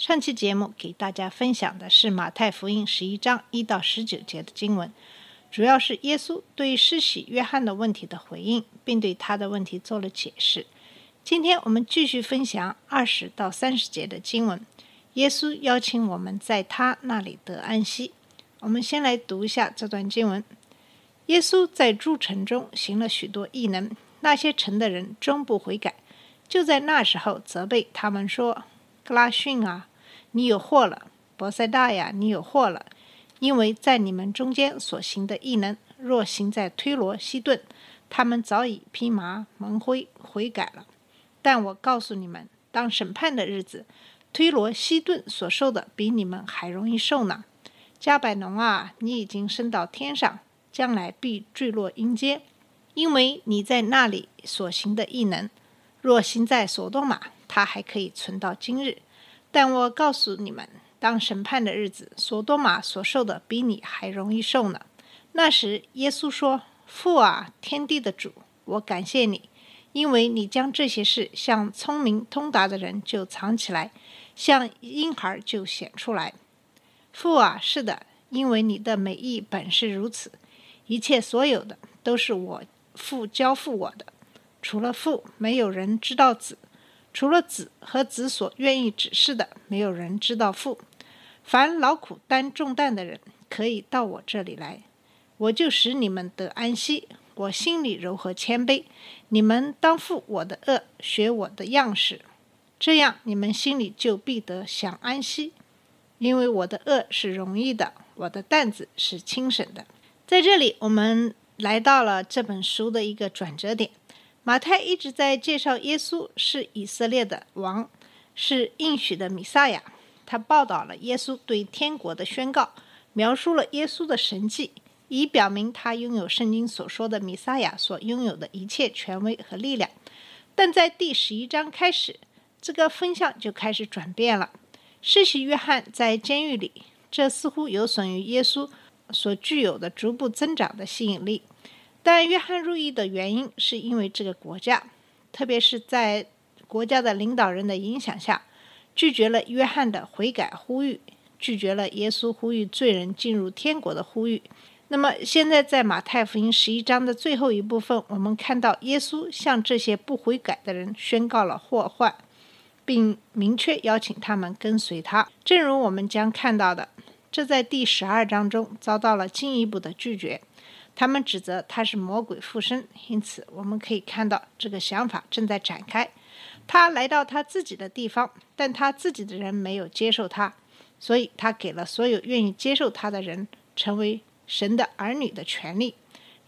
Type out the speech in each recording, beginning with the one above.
上期节目给大家分享的是马太福音十一章一到十九节的经文，主要是耶稣对施洗约翰的问题的回应，并对他的问题做了解释。今天我们继续分享二十到三十节的经文。耶稣邀请我们在他那里得安息。我们先来读一下这段经文。耶稣在诸城中行了许多异能，那些城的人终不悔改，就在那时候责备他们说：“格拉逊啊，你有祸了；伯赛大呀，你有祸了，因为在你们中间所行的异能，若行在推罗、西顿，他们早已披麻蒙灰悔改了。但我告诉你们，当审判的日子，推罗、西顿所受的比你们还容易受呢。加百农啊，你已经升到天上，将来必坠落阴间，因为你在那里所行的异能，若行在所多玛，它还可以存到今日。但我告诉你们，当审判的日子，所多玛所受的比你还容易受呢。那时，耶稣说：“父啊，天地的主，我感谢你，因为你将这些事向聪明通达的人就藏起来，向婴孩就显出来。父啊，是的，因为你的美意本是如此。一切所有的都是我父交付我的，除了父，没有人知道子；除了子和子所愿意指示的，没有人知道父。凡劳苦担重担的人，可以到我这里来，我就使你们得安息。我心里柔和谦卑，你们当负我的恶，学我的样式，这样你们心里就必得享安息。因为我的恶是容易的，我的担子是轻省的。在这里，我们来到了这本书的一个转折点。马太一直在介绍耶稣是以色列的王，是应许的弥撒亚。他报道了耶稣对天国的宣告，描述了耶稣的神迹，以表明他拥有圣经所说的弥撒亚所拥有的一切权威和力量。但在第十一章开始，这个风向就开始转变了。施洗约翰在监狱里，这似乎有损于耶稣所具有的逐步增长的吸引力。但约翰入狱的原因是因为这个国家，特别是在国家的领导人的影响下，拒绝了约翰的悔改呼吁，拒绝了耶稣呼吁罪人进入天国的呼吁。那么现在在马太福音十一章的最后一部分，我们看到耶稣向这些不悔改的人宣告了祸患。并明确邀请他们跟随他。正如我们将看到的，这在第十二章中遭到了进一步的拒绝。他们指责他是魔鬼附身，因此我们可以看到这个想法正在展开。他来到他自己的地方，但他自己的人没有接受他，所以他给了所有愿意接受他的人成为神的儿女的权利。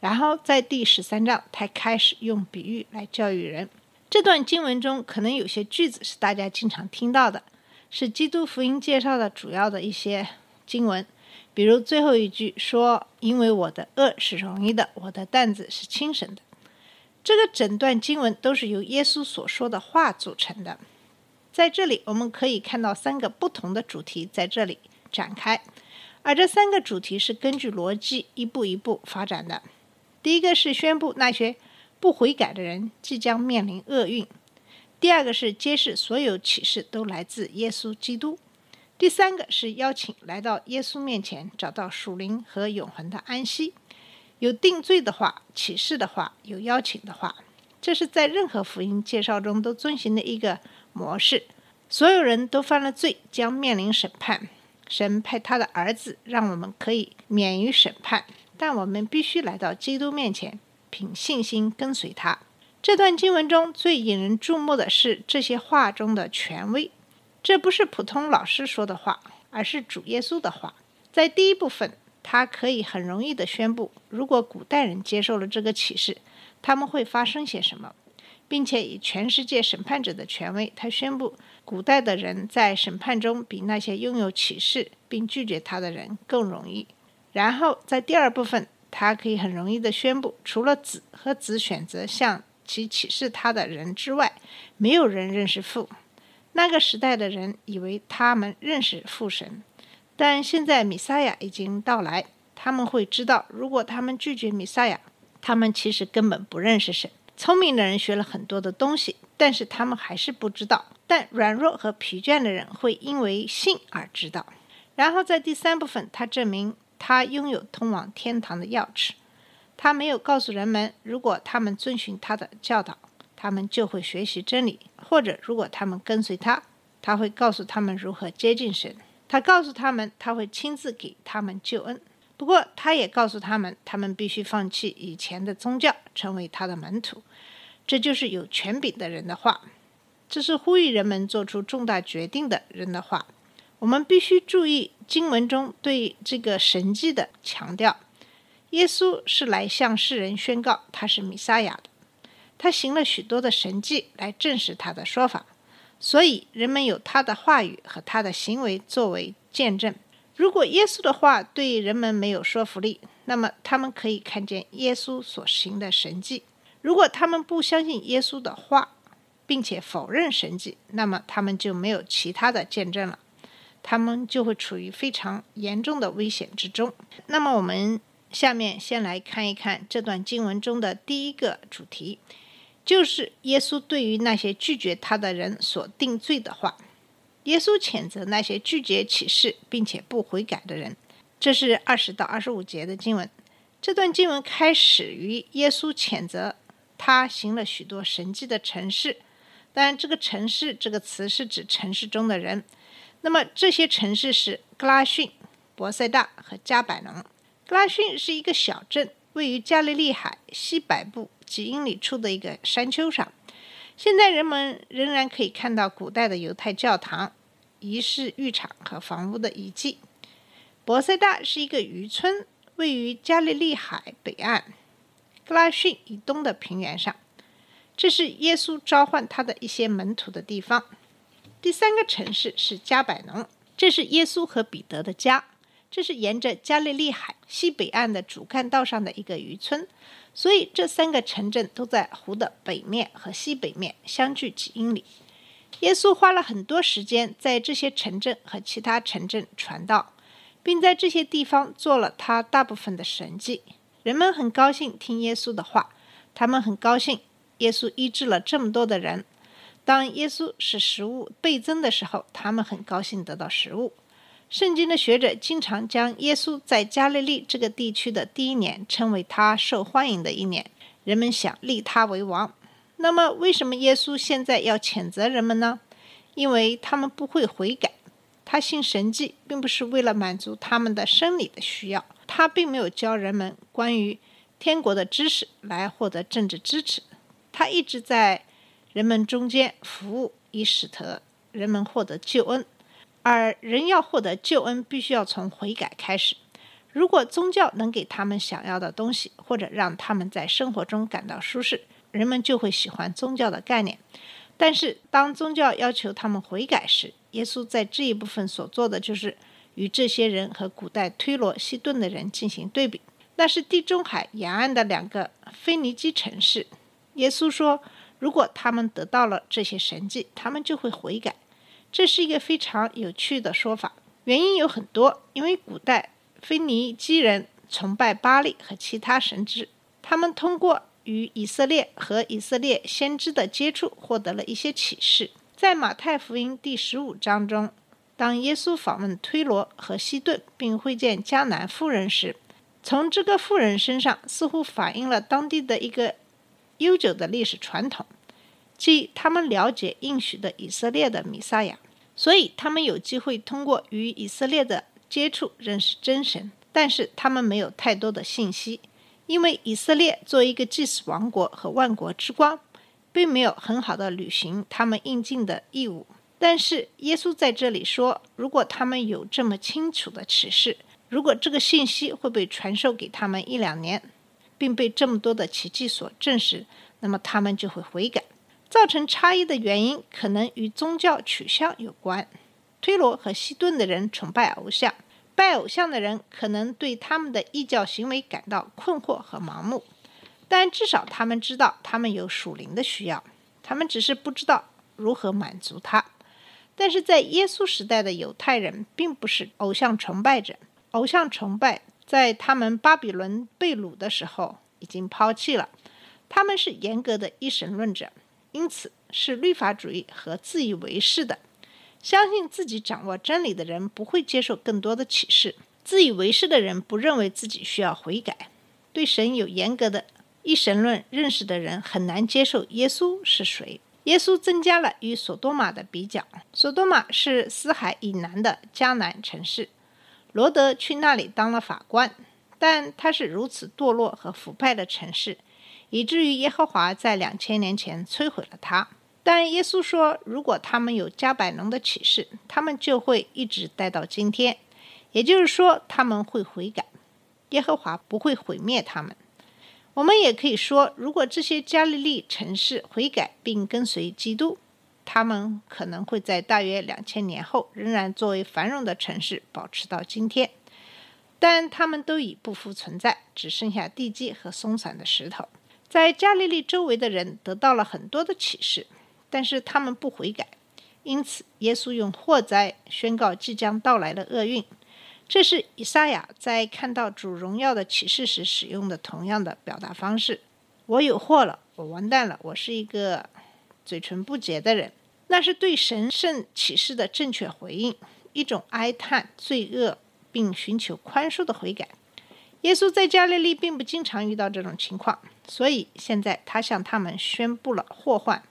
然后在第十三章，他开始用比喻来教育人。这段经文中可能有些句子是大家经常听到的，是基督福音介绍的主要的一些经文。比如最后一句说：“因为我的恶是容易的，我的担子是轻省的。”这个整段经文都是由耶稣所说的话组成的。在这里，我们可以看到三个不同的主题在这里展开，而这三个主题是根据逻辑一步一步发展的。第一个是宣布那些。不悔改的人即将面临厄运。第二个是揭示所有启示都来自耶稣基督。第三个是邀请来到耶稣面前，找到属灵和永恒的安息。有定罪的话，启示的话，有邀请的话，这是在任何福音介绍中都遵循的一个模式。所有人都犯了罪，将面临审判。神派他的儿子，让我们可以免于审判，但我们必须来到基督面前。凭信心跟随他。这段经文中最引人注目的是这些话中的权威，这不是普通老师说的话，而是主耶稣的话。在第一部分，他可以很容易地宣布，如果古代人接受了这个启示，他们会发生些什么。并且以全世界审判者的权威，他宣布古代的人在审判中比那些拥有启示并拒绝他的人更容易。然后在第二部分，他可以很容易地宣布，除了子和子选择向其启示他的人之外，没有人认识父。那个时代的人以为他们认识父神，但现在米撒亚已经到来，他们会知道，如果他们拒绝米撒亚，他们其实根本不认识神。聪明的人学了很多的东西，但是他们还是不知道。但软弱和疲倦的人会因为信而知道。然后在第三部分，他证明他拥有通往天堂的钥匙。他没有告诉人们，如果他们遵循他的教导，他们就会学习真理；或者如果他们跟随他，他会告诉他们如何接近神。他告诉他们，他会亲自给他们救恩。不过，他也告诉他们，他们必须放弃以前的宗教，成为他的门徒。这就是有权柄的人的话，这是呼吁人们做出重大决定的人的话。我们必须注意经文中对这个神迹的强调。耶稣是来向世人宣告他是弥撒亚的，他行了许多的神迹来证实他的说法，所以人们有他的话语和他的行为作为见证。如果耶稣的话对人们没有说服力，那么他们可以看见耶稣所行的神迹。如果他们不相信耶稣的话，并且否认神迹，那么他们就没有其他的见证了，他们就会处于非常严重的危险之中。那么我们下面先来看一看这段经文中的第一个主题，就是耶稣对于那些拒绝他的人所定罪的话。耶稣谴责那些拒绝启示并且不悔改的人，这是二十到二十五节的经文。这段经文开始于耶稣谴责他行了许多神迹的城市，当然，这个“城市”这个词是指城市中的人。那么这些城市是格拉逊、博塞大和加百农。格拉逊是一个小镇，位于加利利海西北部几英里处的一个山丘上。现在人们仍然可以看到古代的犹太教堂、仪式浴场和房屋的遗迹。博塞大是一个渔村，位于加利利海北岸、格拉逊以东的平原上。这是耶稣召唤他的一些门徒的地方。第三个城市是加百农，这是耶稣和彼得的家。这是沿着加利利海西北岸的主干道上的一个渔村。所以，这三个城镇都在湖的北面和西北面相距几英里。耶稣花了很多时间在这些城镇和其他城镇传道，并在这些地方做了他大部分的神迹。人们很高兴听耶稣的话，他们很高兴耶稣医治了这么多的人。当耶稣使食物倍增的时候，他们很高兴得到食物。圣经的学者经常将耶稣在加利利这个地区的第一年称为他受欢迎的一年，人们想立他为王。那么，为什么耶稣现在要谴责人们呢？因为他们不会悔改。他信神迹，并不是为了满足他们的生理的需要。他并没有教人们关于天国的知识来获得政治支持。他一直在人们中间服务，以使得人们获得救恩。而人要获得救恩，必须要从悔改开始。如果宗教能给他们想要的东西，或者让他们在生活中感到舒适，人们就会喜欢宗教的概念。但是，当宗教要求他们悔改时，耶稣在这一部分所做的就是与这些人和古代推罗、西顿的人进行对比。那是地中海沿岸的两个腓尼基城市。耶稣说，如果他们得到了这些神迹，他们就会悔改。这是一个非常有趣的说法，原因有很多。因为古代腓尼基人崇拜巴利和其他神祇，他们通过与以色列和以色列先知的接触，获得了一些启示。在马太福音第十五章中，当耶稣访问推罗和西顿，并会见迦南妇人时，从这个妇人身上似乎反映了当地的一个悠久的历史传统。即他们了解应许的以色列的弥撒亚，所以他们有机会通过与以色列的接触认识真神。但是他们没有太多的信息，因为以色列作为一个祭祀王国和万国之光，并没有很好的履行他们应尽的义务。但是耶稣在这里说，如果他们有这么清楚的启示，如果这个信息会被传授给他们一两年，并被这么多的奇迹所证实，那么他们就会悔改。造成差异的原因可能与宗教取向有关。推罗和西顿的人崇拜偶像，拜偶像的人可能对他们的异教行为感到困惑和盲目，但至少他们知道他们有属灵的需要，他们只是不知道如何满足它。但是在耶稣时代的犹太人并不是偶像崇拜者，偶像崇拜在他们巴比伦被掳的时候已经抛弃了，他们是严格的一神论者，因此是律法主义和自以为是的。相信自己掌握真理的人不会接受更多的启示，自以为是的人不认为自己需要悔改。对神有严格的一神论认识的人很难接受耶稣是谁。耶稣增加了与索多玛的比较。索多玛是死海以南的迦南城市，罗德去那里当了法官，但他是如此堕落和腐败的城市，以至于耶和华在两千年前摧毁了它。但耶稣说，如果他们有加百农的启示，他们就会一直待到今天。也就是说，他们会悔改，耶和华不会毁灭他们。我们也可以说，如果这些加利利城市悔改并跟随基督，他们可能会在大约两千年后仍然作为繁荣的城市保持到今天。但他们都已不复存在，只剩下地基和松散的石头。在加利利周围的人得到了很多的启示。但是他们不悔改，因此耶稣用祸灾宣告即将到来的厄运。这是以赛亚在看到主荣耀的启示时使用的同样的表达方式：“我有祸了，我完蛋了，我是一个嘴唇不洁的人。”那是对神圣启示的正确回应，一种哀叹罪恶并寻求宽恕的悔改。耶稣在加利利并不经常遇到这种情况，所以现在他向他们宣布了祸患。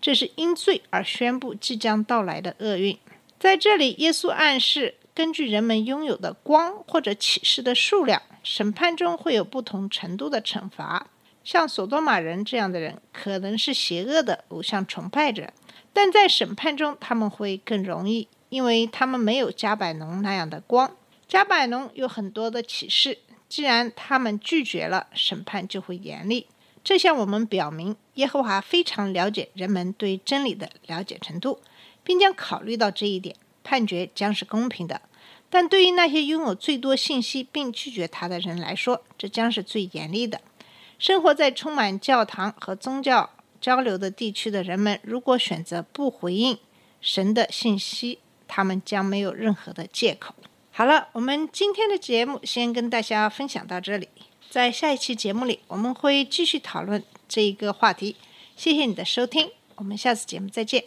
这是因罪而宣布即将到来的厄运。在这里，耶稣暗示，根据人们拥有的光或者启示的数量，审判中会有不同程度的惩罚。像索多玛人这样的人，可能是邪恶的偶像崇拜者，但在审判中他们会更容易，因为他们没有加百农那样的光。加百农有很多的启示，既然他们拒绝了，审判就会严厉。这向我们表明，耶和华非常了解人们对真理的了解程度，并将考虑到这一点，判决将是公平的。但对于那些拥有最多信息并拒绝他的人来说，这将是最严厉的。生活在充满教堂和宗教交流的地区的人们，如果选择不回应神的信息，他们将没有任何的借口。好了，我们今天的节目先跟大家分享到这里。在下一期节目里，我们会继续讨论这一个话题。谢谢你的收听，我们下次节目再见。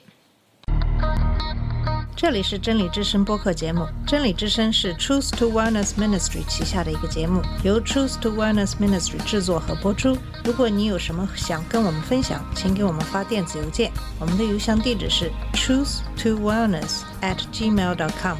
这里是真理之声播客节目，真理之声是 Truth to Wellness Ministry 旗下的一个节目，由 Truth to Wellness Ministry 制作和播出。如果你有什么想跟我们分享，请给我们发电子邮件，我们的邮箱地址是 truth to wellness at gmail dot com。